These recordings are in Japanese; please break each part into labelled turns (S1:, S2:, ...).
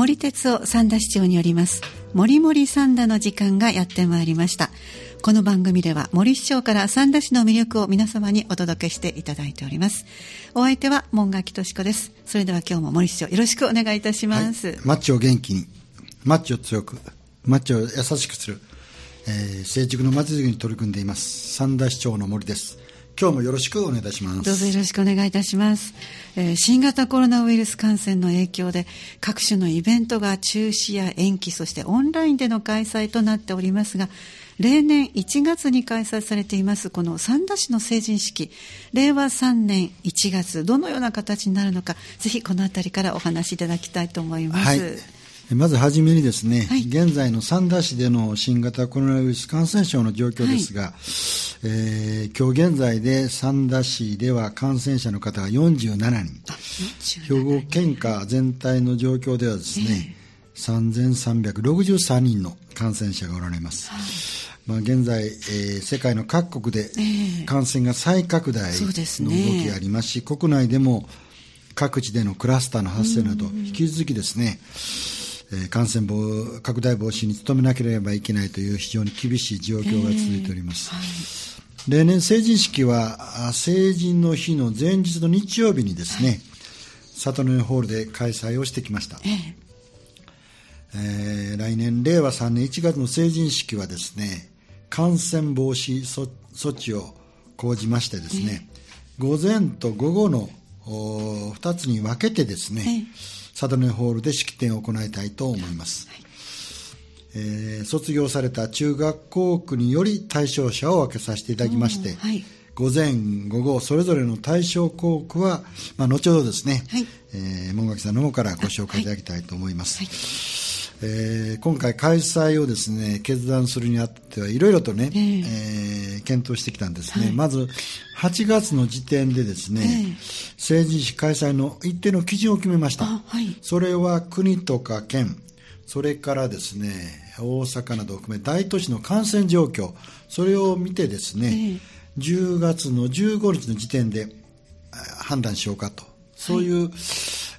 S1: 森哲夫三田市長によります森森三田の時間がやってまいりました。この番組では森市長から三田市の魅力を皆様にお届けしていただいております。お相手は門垣敏子です。それでは今日も森市長よろしくお願いいたします、はい、
S2: マッチを元気にマッチを強くマッチを優しくする、えー、成熟の町づくりに取り組んでいます三田市長の森です。今日もよろしくお願いいたします。
S1: どうぞよろしくお願いいたします、えー、新型コロナウイルス感染の影響で各種のイベントが中止や延期そしてオンラインでの開催となっておりますが例年1月に開催されていますこの三田市の成人式。令和3年1月どのような形になるのかぜひこの辺りからお話しいただきたいと思います、
S2: はいまずはじめにですね、はい、現在の三田市での新型コロナウイルス感染症の状況ですが、はい、えー、今日現在で三田市では感染者の方が47人、兵庫県下全体の状況ではですね、えー、3363人の感染者がおられます。はい。まあ、現在、えー、世界の各国で感染が再拡大の動きがありますし、えーすね、国内でも各地でのクラスターの発生など、引き続きですね、感染防拡大防止に努めなければいけないという非常に厳しい状況が続いております。えーはい、例年成人式は成人の日の前日の日曜日にですね、はい、里のホールで開催をしてきました。えーえー、来年令和3年1月の成人式はですね感染防止措置を講じましてですね、えー、午前と午後の2つに分けてですね、えーサドネホールで式典を行いたいと思います、はい、えー、卒業された中学校区により対象者を分けさせていただきまして、はい、午前午後それぞれの対象校区は、まあ、後ほどですね、はい、えー、門垣さんの方からご紹介いただきたいと思います、はいえー、今回開催をですね決断するにあってはいろいろとね、えー、えー、検討してきたんですね、はい、まず8月の時点でですね、えー、成人式開催の一定の基準を決めました、はい、それは国とか県それからですね大阪などを含め大都市の感染状況それを見てですね、えー、10月の15日の時点で判断しようかと。そういう、はい。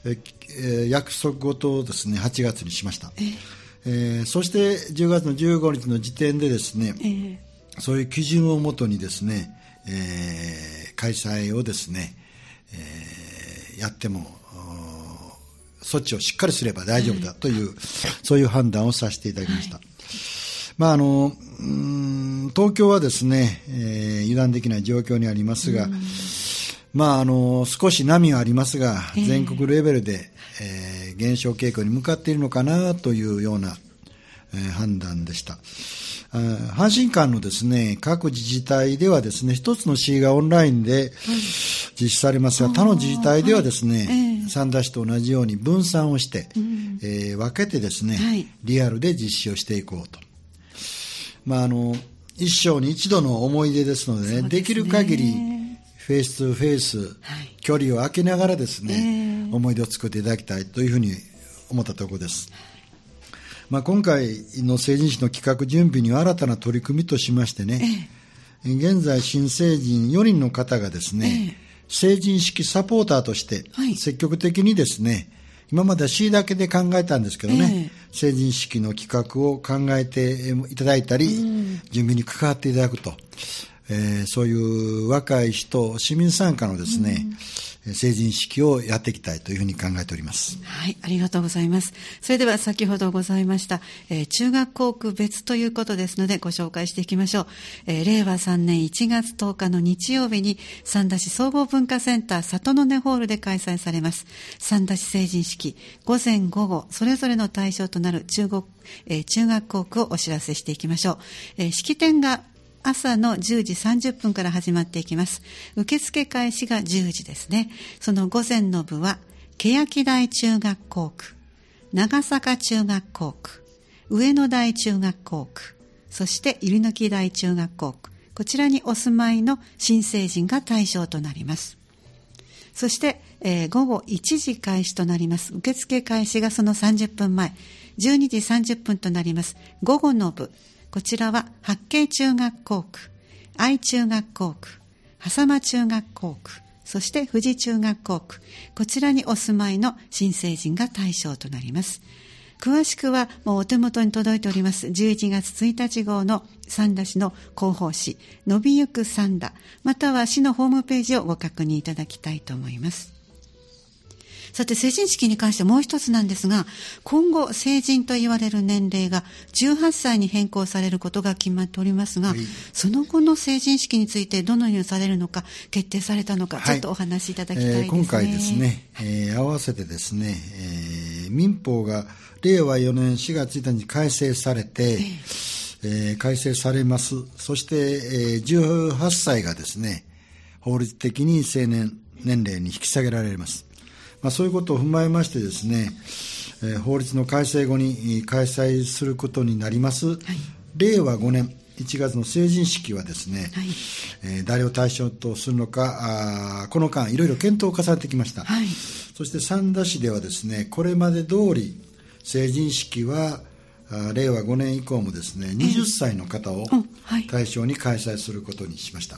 S2: えー、約束事をですね8月にしました、えー、そして10月の15日の時点でですね、えー、そういう基準をもとにですね、えー、開催をですね、えー、やっても措置をしっかりすれば大丈夫だという、そういう判断をさせていただきました。はい。まああの東京はですね、えー、油断できない状況にありますが、まあ、あの少し波はありますが、全国レベルで、えー、減少傾向に向かっているのかなというような、えー、判断でした。阪神間のですね、各自治体ではですね、一つの市がオンラインで実施されますが、他の自治体ではですね、三田市と同じように分散をして、えー、分けてですね、リアルで実施をしていこうと。まあ、あの、一生に一度の思い出ですのでね、できる限りフェイス2フェイス、はい、距離を空けながらですね、えー、思い出を作っていただきたいというふうに思ったところです。まあ、今回の成人式の企画準備には新たな取り組みとしましてね、えー、現在新成人4人の方がですね、えー、成人式サポーターとして積極的にですね、はい、今までは C だけで考えたんですけどね、えー、成人式の企画を考えていただいたり、準備に関わっていただくと。えー、そういう若い人、市民参加のですね、うん、成人式をやっていきたいというふうに考えております。
S1: はい、ありがとうございます。それでは先ほどございました、えー、中学校区別ということですのでご紹介していきましょう。えー、令和3年1月10日の日曜日に三田市総合文化センター里の根ホールで開催されます。三田市成人式、午前午後、それぞれの対象となる中国、えー、中学校区をお知らせしていきましょう。えー、式典が朝の10時30分から始まっていきます。受付開始が10時ですね。その午前の部は、欅台中学校区、長坂中学校区、上野台中学校区、そして入野木台中学校区、こちらにお住まいの新成人が対象となります。そして、えー、午後1時開始となります。受付開始がその30分前、12時30分となります。午後の部、こちらは八景中学校区、愛中学校区、狭間中学校区、そして富士中学校区、こちらにお住まいの新成人が対象となります。詳しくはもうお手元に届いております11月1日号の三田市の広報誌伸びゆく三田または市のホームページをご確認いただきたいと思いますさて、成人式に関してもう一つなんですが、今後、成人と言われる年齢が18歳に変更されることが決まっておりますが、はい、その後の成人式についてどのようにされるのか、決定されたのか、ちょっとお話しいただきたいですね。はいえー、
S2: 今回ですね、えー、合わせてですね、えー、民法が令和4年4月1日に改正されて、えー、改正されます。そして、えー、18歳がですね、法律的に成年年齢に引き下げられます。まあ、そういうことを踏まえましてですね、えー、法律の改正後に開催することになります、はい、令和5年1月の成人式はですね、はい、えー、誰を対象とするのか、あこの間、いろいろ検討を重ねてきました、はい、そして三田市ではですね、これまで通り、成人式は令和5年以降もですね、20歳の方を対象に開催することにしました。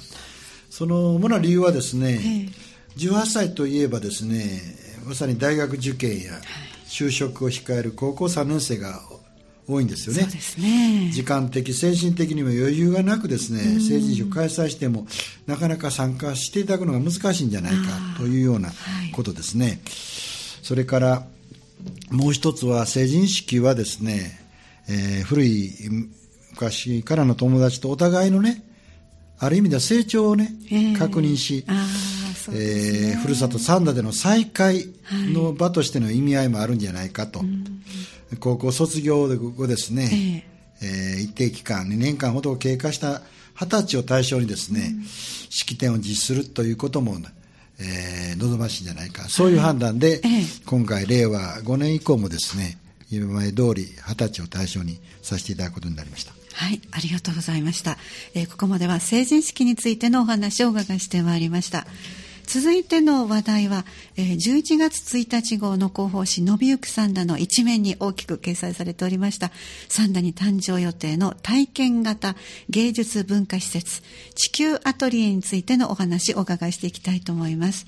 S2: その主な理由はですね、18歳といえばですね、まさに大学受験や就職を控える高校3年生が多いんですよね。ね。時間的、精神的にも余裕がなくですね、成人式を開催しても、なかなか参加していただくのが難しいんじゃないかというようなことですね。はい、それから、もう一つは成人式はですね、えー、古い昔からの友達とお互いのね、ある意味では成長をね、えー、確認し、ええー、ふるさと三田での再会の場としての意味合いもあるんじゃないかと、はい、高校卒業後ですね、えー、えー、一定期間2年間ほど経過した二十歳を対象にですね、うん、式典を実施するということも、えー、望ましいんじゃないか。そういう判断で、はい、今回令和5年以降もですね今まで通り二十歳を対象にさせていただくことになりました。
S1: はい、ありがとうございました。えー、ここまでは成人式についてのお話をお伺いしてまいりました。続いての話題は、えー、11月1日号の広報誌、のびゆくサンダの一面に大きく掲載されておりました、サンダに誕生予定の体験型芸術文化施設、地球アトリエについてのお話をお伺いしていきたいと思います。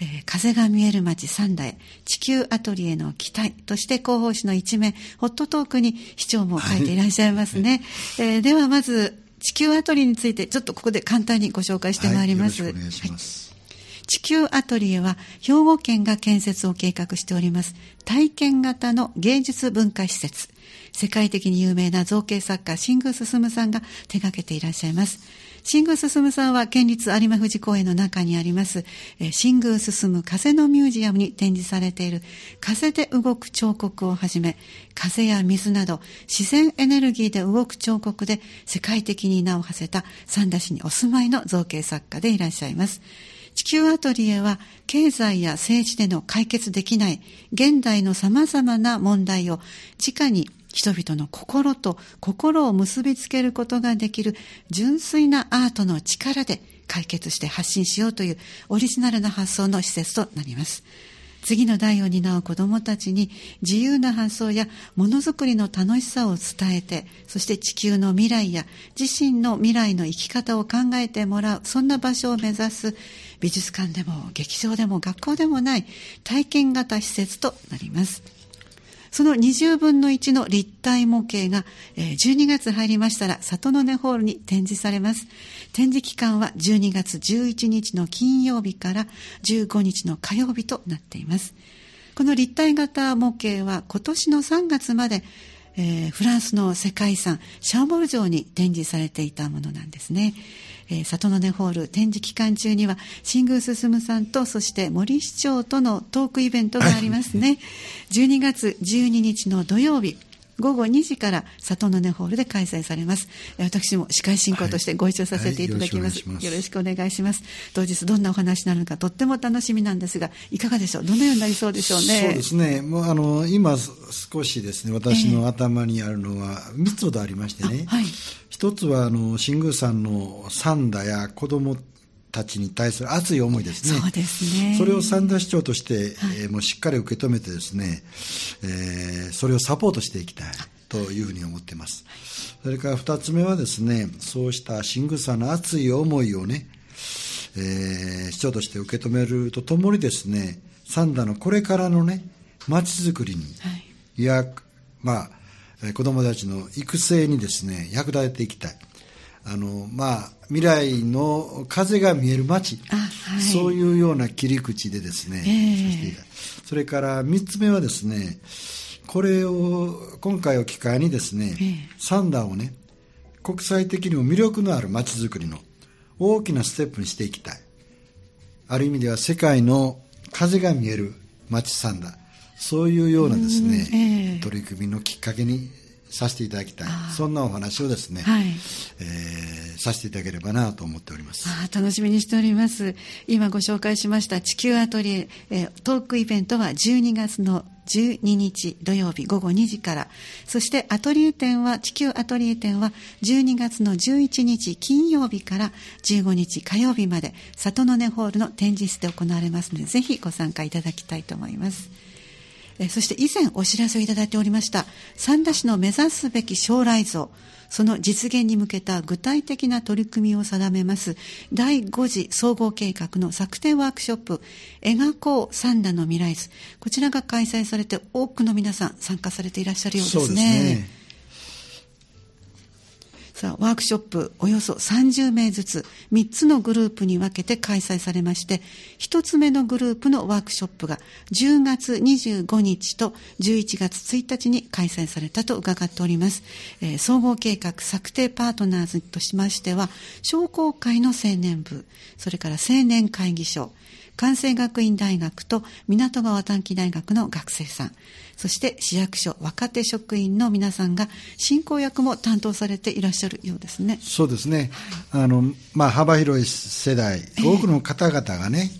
S1: えー、風が見える街サンダへ、地球アトリエの期待として広報誌の一面、ホットトークに市長も書いていらっしゃいますね。はい、えー、ではまず、地球アトリエについてちょっとここで簡単にご紹介してまいります。はい、
S2: お願いします。
S1: はい地球アトリエは兵庫県が建設を計画しております。体験型の芸術文化施設。世界的に有名な造形作家新宮進さんが手掛けていらっしゃいます。新宮進さんは県立有馬富士公園の中にあります新宮進風のミュージアムに展示されている風で動く彫刻をはじめ風や水など自然エネルギーで動く彫刻で世界的に名を馳せた三田市にお住まいの造形作家でいらっしゃいます。地球アトリエは経済や政治での解決できない現代の様々な問題を直に人々の心と心を結びつけることができる純粋なアートの力で解決して発信しようというオリジナルな発想の施設となります。次の代を担う子どもたちに自由な発想やものづくりの楽しさを伝えてそして地球の未来や自身の未来の生き方を考えてもらうそんな場所を目指す美術館でも劇場でも学校でもない体験型施設となります。その20分の1の立体模型が12月入りましたら里の根ホールに展示されます。展示期間は12月11日の金曜日から15日の火曜日となっています。この立体型模型は今年の3月までえー、フランスの世界遺産シャーボル城に展示されていたものなんですね。えー、里の根ホール展示期間中には新宮進さんとそして森市長とのトークイベントがありますね12月12日の土曜日午後2時から里の根ホールで開催されます。私も司会進行としてご一緒させていただきます。はい。はい、よろしくお願いします。当日どんなお話になるのかとっても楽しみなんですがいかがでしょう？どのようになりそうでしょうね？
S2: そうですね。もうあの今少しですね私の頭にあるのは3つほどありましてね、はい、一つはあの新宮さんの三田や子供たちに対する熱い思いですね。
S1: そうですね。
S2: それを三田市長として、はい、えー、もうしっかり受け止めてですね、えー、それをサポートしていきたい。というふうに思っています。それから二つ目はですね、そうした新草の熱い思いをね、えー、市長として受け止めるとともにですね、三田のこれからのね、街づくりに、はい、や、まあ、子供たちの育成にですね、役立てていきたい。あの、まあ、未来の風が見える街、はい、そういうような切り口でですね、えー、それから3つ目はですね、これを、今回を機会にですね、えー、サンダーをね、国際的にも魅力のある街づくりの大きなステップにしていきたい。ある意味では世界の風が見える街サンダー。そういうようなですね、えー、取り組みのきっかけにさせていただきたい。そんなお話をですね、はい、えー、させていただければなと思っております。
S1: あ楽しみにしております。今ご紹介しました地球アトリエ、えー、トークイベントは12月の12日土曜日午後2時から、そしてアトリエ展は、地球アトリエ展は12月の11日金曜日から15日火曜日まで、里の根ホールの展示室で行われますので、ぜひご参加いただきたいと思います。えそして以前お知らせをいただいておりました三田市の目指すべき将来像その実現に向けた具体的な取り組みを定めます第5次総合計画の策定ワークショップ描こう三田の未来図こちらが開催されて多くの皆さん参加されていらっしゃるようですね。さあワークショップおよそ30名ずつ3つのグループに分けて開催されまして1つ目のグループのワークショップが10月25日と11月1日に開催されたと伺っております、えー、総合計画策定パートナーズとしましては商工会の青年部それから青年会議所関西学院大学と港川短期大学の学生さん。そして市役所若手職員の皆さんが進行役も担当されていらっしゃるようですね。
S2: そうですね。はい、あの、まあ、幅広い世代、多くの方々がね、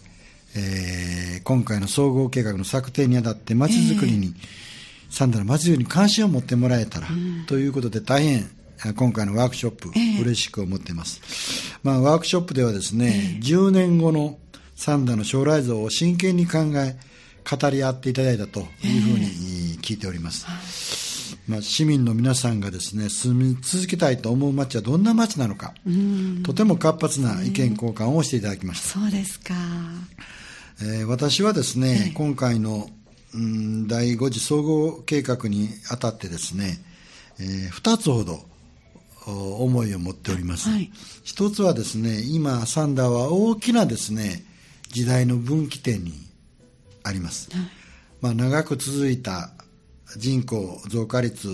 S2: えー、今回の総合計画の策定にあたってまちづくりに、えー、サンダのまちづくりに関心を持ってもらえたら、うん、ということで大変今回のワークショップ、えー、嬉しく思っています。まあ、ワークショップではですね、えー、10年後のサンダの将来像を真剣に考え、語り合っていただいたというふうに聞いております。えー、まあ、市民の皆さんがですね、住み続けたいと思う街はどんな街なのか、とても活発な意見交換をしていただきました。
S1: そうですか。
S2: えー、私はですね、えー、今回の、うん、第5次総合計画にあたってですね、えー、2つほど思いを持っております。はい、一つはですね、今、サンダーは大きなですね、時代の分岐点にあります、はい、まあ、長く続いた人口増加率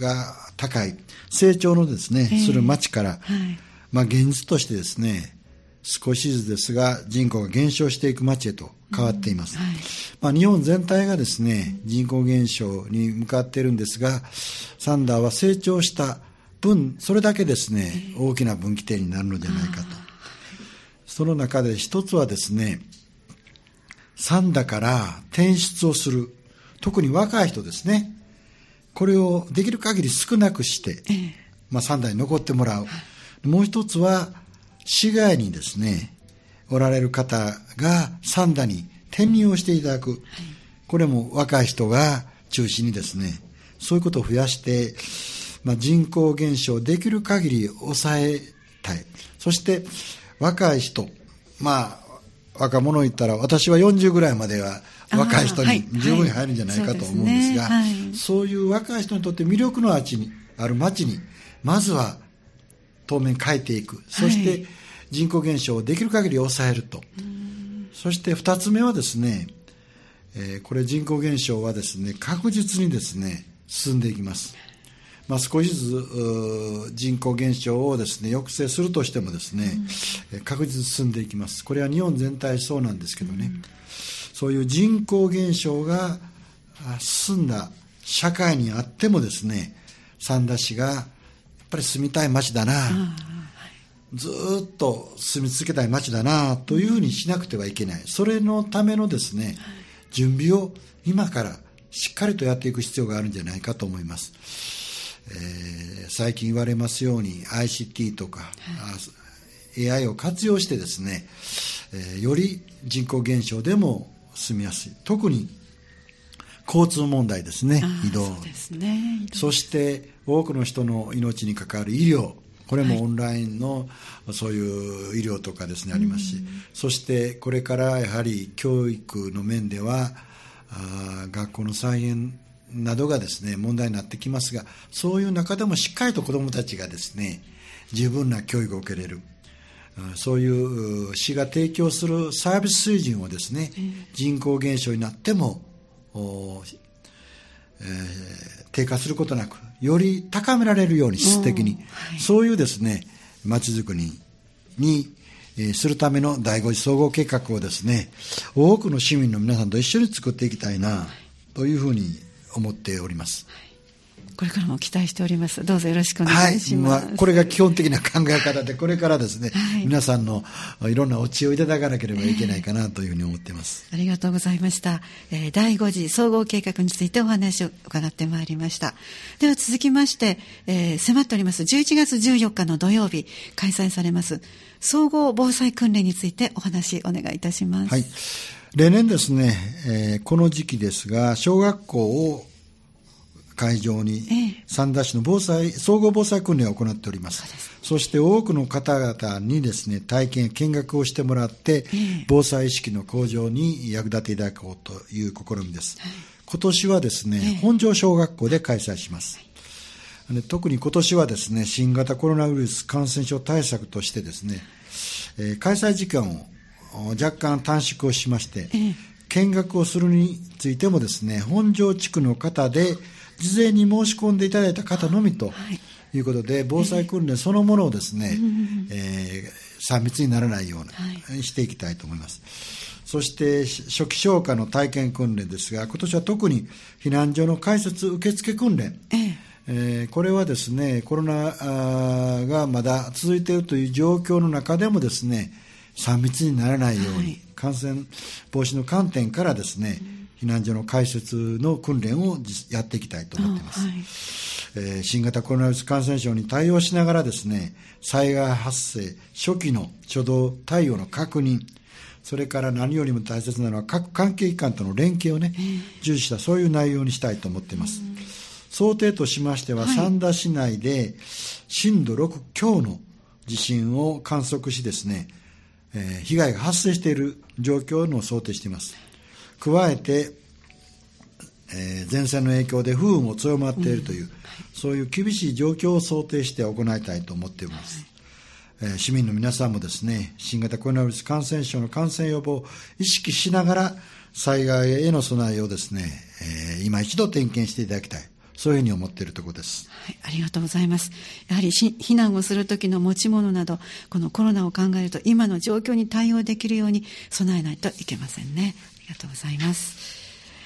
S2: が高い成長のですね、えー、する町から、はい、まあ、現実としてですね少しずつですが人口が減少していく町へと変わっています、うん。はい、まあ、日本全体がですね人口減少に向かっているんですがサンダーは成長した分それだけですね、えー、大きな分岐点になるのではないかとその中で一つはですね三だから転出をする。特に若い人ですね。これをできる限り少なくして、まあ三代に残ってもらう。もう一つは、市外にですね、おられる方が三田に転入をしていただく。これも若い人が中心にですね、そういうことを増やして、まあ、人口減少できる限り抑えたい。そして、若い人、まあ、若者言ったら、私は40ぐらいまでは若い人に十分に入るんじゃないかと思うんですが、そういう若い人にとって魅力のあるにある町に、まずは当面変えていく。そして人口減少をできる限り抑えると。そして二つ目はですね、えー、これ人口減少はですね、確実にですね、進んでいきます。まあ、少しずつ人口減少をですね抑制するとしてもですね、うん、確実に進んでいきます。これは日本全体そうなんですけどね、うん、そういう人口減少が進んだ社会にあってもですね、三田市がやっぱり住みたい街だな、ずっと住み続けたい街だなというふうにしなくてはいけない。それのためのですね、準備を今からしっかりとやっていく必要があるんじゃないかと思います。えー、最近言われますように ICT とか、はい、AI を活用してですね、えー、より人口減少でも住みやすい。特に交通問題ですね移動。
S1: そすね
S2: そして多くの人の命に関わる医療。これもオンラインのそういう医療とかですね、ありますし、そしてこれからやはり教育の面では、あ学校の再編などがですね、問題になってきますが、そういう中でもしっかりと子どもたちがですね、十分な教育を受けれる。そういう市が提供するサービス水準をですね、人口減少になっても、えー、低下することなく、より高められるように、質的に、はい、そういうですね、街づくりに、えー、するための第五次総合計画をですね、多くの市民の皆さんと一緒に作っていきたいな、というふうに思っております。はい
S1: これからも期待しております。どうぞよろしくお願いします。はい、
S2: まあ、これが基本的な考え方で、これからですね、はい、皆さんのいろんなお知恵をいただかなければいけないかなというふうに思っています。
S1: えー、ありがとうございました。えー、第5次総合計画についてお話を伺ってまいりました。では続きまして、えー、迫っております11月14日の土曜日開催されます総合防災訓練についてお話お願いいたします。
S2: はい。例年ですね、えー、この時期ですが、小学校を会場に三田市の防災、総合防災訓練を行っております。そして多くの方々にですね、体験、見学をしてもらって、防災意識の向上に役立てていただこうという試みです。今年はですね、本庄小学校で開催します。特に今年はですね、新型コロナウイルス感染症対策としてですね、えー、開催時間を若干短縮をしまして、見学をするについてもですね、本庄地区の方で事前に申し込んでいただいた方のみとい。うことで、防災訓練そのものをですね、えー、3密にならないようにしていきたいと思います。そして初期消火の体験訓練ですが、今年は特に避難所の開設受付訓練、ええー、これはですね、コロナがまだ続いているという状況の中でもですね、3密にならないように、はい、感染防止の観点からですね、避難所の開設の訓練をやっていきたいと思っています、はい、えー、新型コロナウイルス感染症に対応しながらですね災害発生初期の初動対応の確認それから何よりも大切なのは各関係機関との連携をね、重視したそういう内容にしたいと思っています、想定としましては、はい、三田市内で震度6強の地震を観測しですね、えー、被害が発生している状況の想定しています加えて、えー、前線の影響で風雨も強まっているという、うん、そういう厳しい状況を想定して行いたいと思っています。はい、えー、市民の皆さんもですね、新型コロナウイルス感染症の感染予防を意識しながら、災害への備えをですね、えー、今一度点検していただきたい。そういうふうに思っているところです。
S1: はい、ありがとうございます。やはり避難をする時の持ち物など、このコロナを考えると、今の状況に対応できるように備えないといけませんねあ。りがとうございます。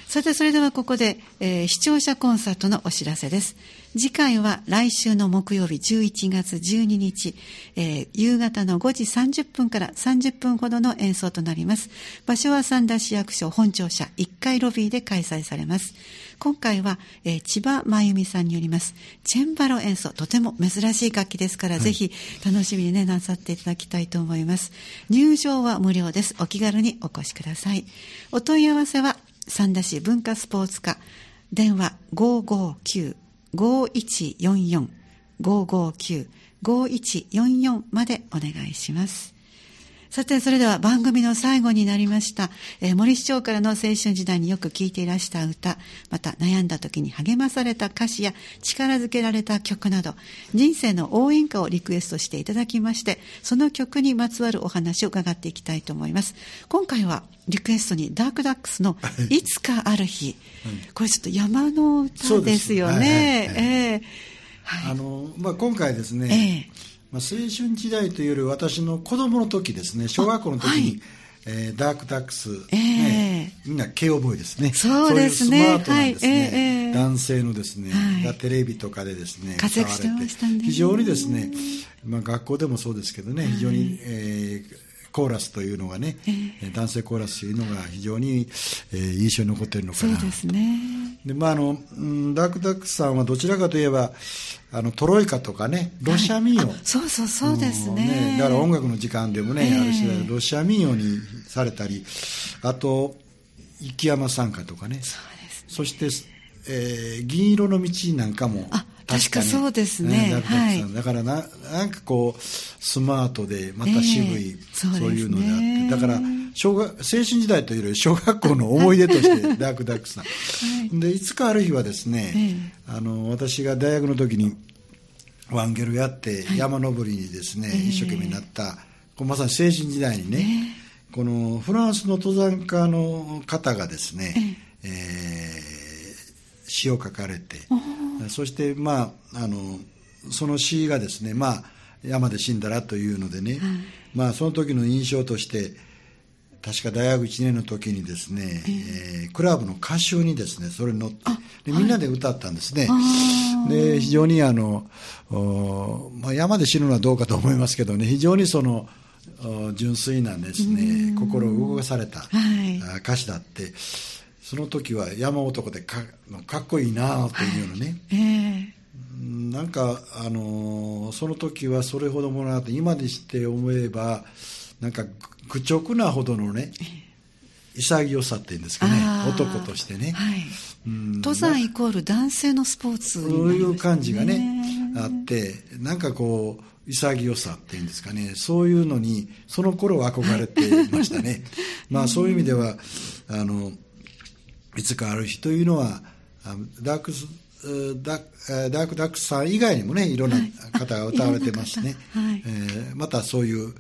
S1: さて、それではここで、えー、視聴者コンサートのお知らせです。次回は来週の木曜日11月12日、えー、夕方の5時30分から30分ほどの演奏となります。場所は三田市役所本庁舎1階ロビーで開催されます。今回は、えー、千葉真由美さんによります、チェンバロ演奏、とても珍しい楽器ですから、はい、ぜひ楽しみにね、なさっていただきたいと思います。入場は無料です。お気軽にお越しください。お問い合わせは、三田市文化スポーツ課電話559-5144 559-5144までお願いします。さて、それでは番組の最後になりました。えー、森市長からの青春時代によく聴いていらした歌、また悩んだ時に励まされた歌詞や力づけられた曲など、人生の応援歌をリクエストしていただきまして、その曲にまつわるお話を伺っていきたいと思います。今回はリクエストにダークダックスのい。つかある日、これちょっと山の歌ですよね。
S2: あの、まあ、今回ですね、えーまあ、青春時代というより私の子供の時ですね。小学校の時に、はい、えー、ダークダックス、え。ー、ね、みんな慶応ボーイですね。
S1: そうですね。
S2: いうスマートなですね、はい。えー、男性のですね、はい、テレビとかでですね
S1: 活躍してましたね。
S2: 非常にですね、まあ、学校でもそうですけどね非常に、えーコーラスというのがね、えー、男性コーラスというのが非常に、えー、印象に残っているのかな。
S1: そうですね。
S2: で、まああの、ダークダックスさんはどちらかといえばあのトロイカとかねロシア民謡、はい、
S1: そうそうそうですね。
S2: ね、だから音楽の時間でもね、えー、ある種ロシア民謡にされたりあと生山参加とかね。そそして、えー、銀色の道なんかも大
S1: 確かそうですね。
S2: ねはい、だからな、なんかこう、スマートで、また渋い、えーそうね、そういうのであって、だから、小学、青春時代というより小学校の思い出として、ダークダックさん。はい、で、いつかある日はですね、えー、あの、私が大学の時に、ワンゲルやって、山登りにですね、はい、一生懸命になった、まさに青春時代にね、えー、このフランスの登山家の方がですね、えー、えー、詩を書かれて、そしてまああのその詩がですねまあ山で死んだらというのでね、はい、まあその時の印象として確か大学1年の時にですね、えー、クラブの歌集にですねそれに乗ってでみんなで歌ったんですね、はい、で非常にあの、まあ、山で死ぬのはどうかと思いますけどね非常にその純粋なですね心を動かされた歌詞だって、はいその時は山男でかかっこいいなというのね、はい。えー、なんか、あのー、その時はそれほどもなって今にして思えばなんか愚直なほどのね潔さっていうんですかね。男としてね、はい。
S1: うん、登山イコール男性のスポーツ、
S2: ね、そういう感じがねあってなんかこう潔さっていうんですかね。そういうのにその頃は憧れていましたね、まあそういう意味ではあのいつかある日というのはダークスダダークダックさん以外にもねいろんな方が歌われてますね、はい。えー、またそういう青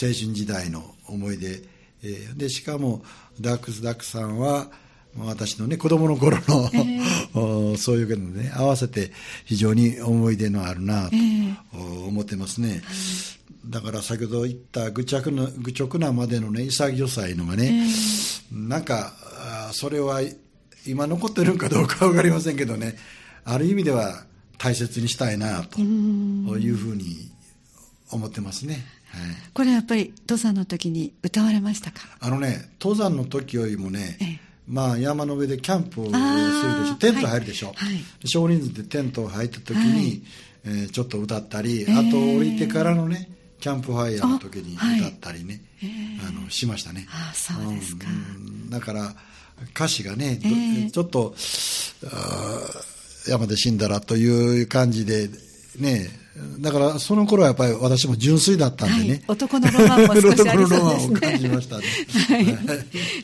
S2: 春時代の思い出、えー、でしかもダークスダックさんは私のね子供の頃の、えー、そういうのね合わせて非常に思い出のあるなと思ってますね、えー、だから先ほど言った愚直な愚直なまでのね潔さいうのがね、えー、なんかそれは今残ってるかどうか分かりませんけどね。ある意味では大切にしたいなというふうに思ってますね。
S1: はい、これやっぱり登山の時に歌われましたか？
S2: あのね登山の時よりもね、ええ、まあ山の上でキャンプをするでしょ。テント入るでしょ、はい。はい、少人数でテント入った時に、はい、えー、ちょっと歌ったり、あと降りてからのねキャンプファイヤーの時に歌ったりねあ、あのしましたね。
S1: あそうですか、
S2: うん、だから歌詞がね、えー、ちょっと山で死んだらという感じでねだからその頃はやっぱり私も純粋だったんでね、はい、
S1: 男のロマンも少しありそうですね。
S2: 感じました。ね、
S1: は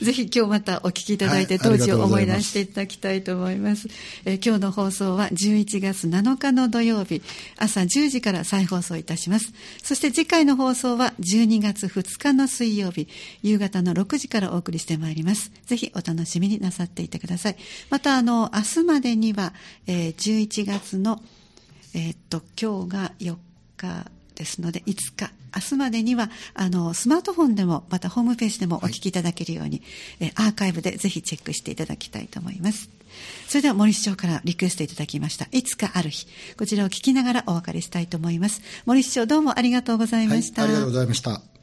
S1: い、ぜひ今日またお聞きいただいて、当時を思い出していただきたいと思います。えー、今日の放送は11月7日の土曜日。朝10時から再放送いたします。そして次回の放送は12月2日の水曜日。夕方の6時からお送りしてまいります。ぜひお楽しみになさっていてください。またあの明日までには、えー、11月のえー、っと今日が4日ですので5日。明日までにはあのスマートフォンでもまたホームページでもお聞きいただけるように、はい、えアーカイブでぜひチェックしていただきたいと思います。それでは森市長からリクエストいただきましたいつかある日。こちらを聞きながらお別れしたいと思います。森市長どうもありがとうございました、
S2: はい、ありがとうございました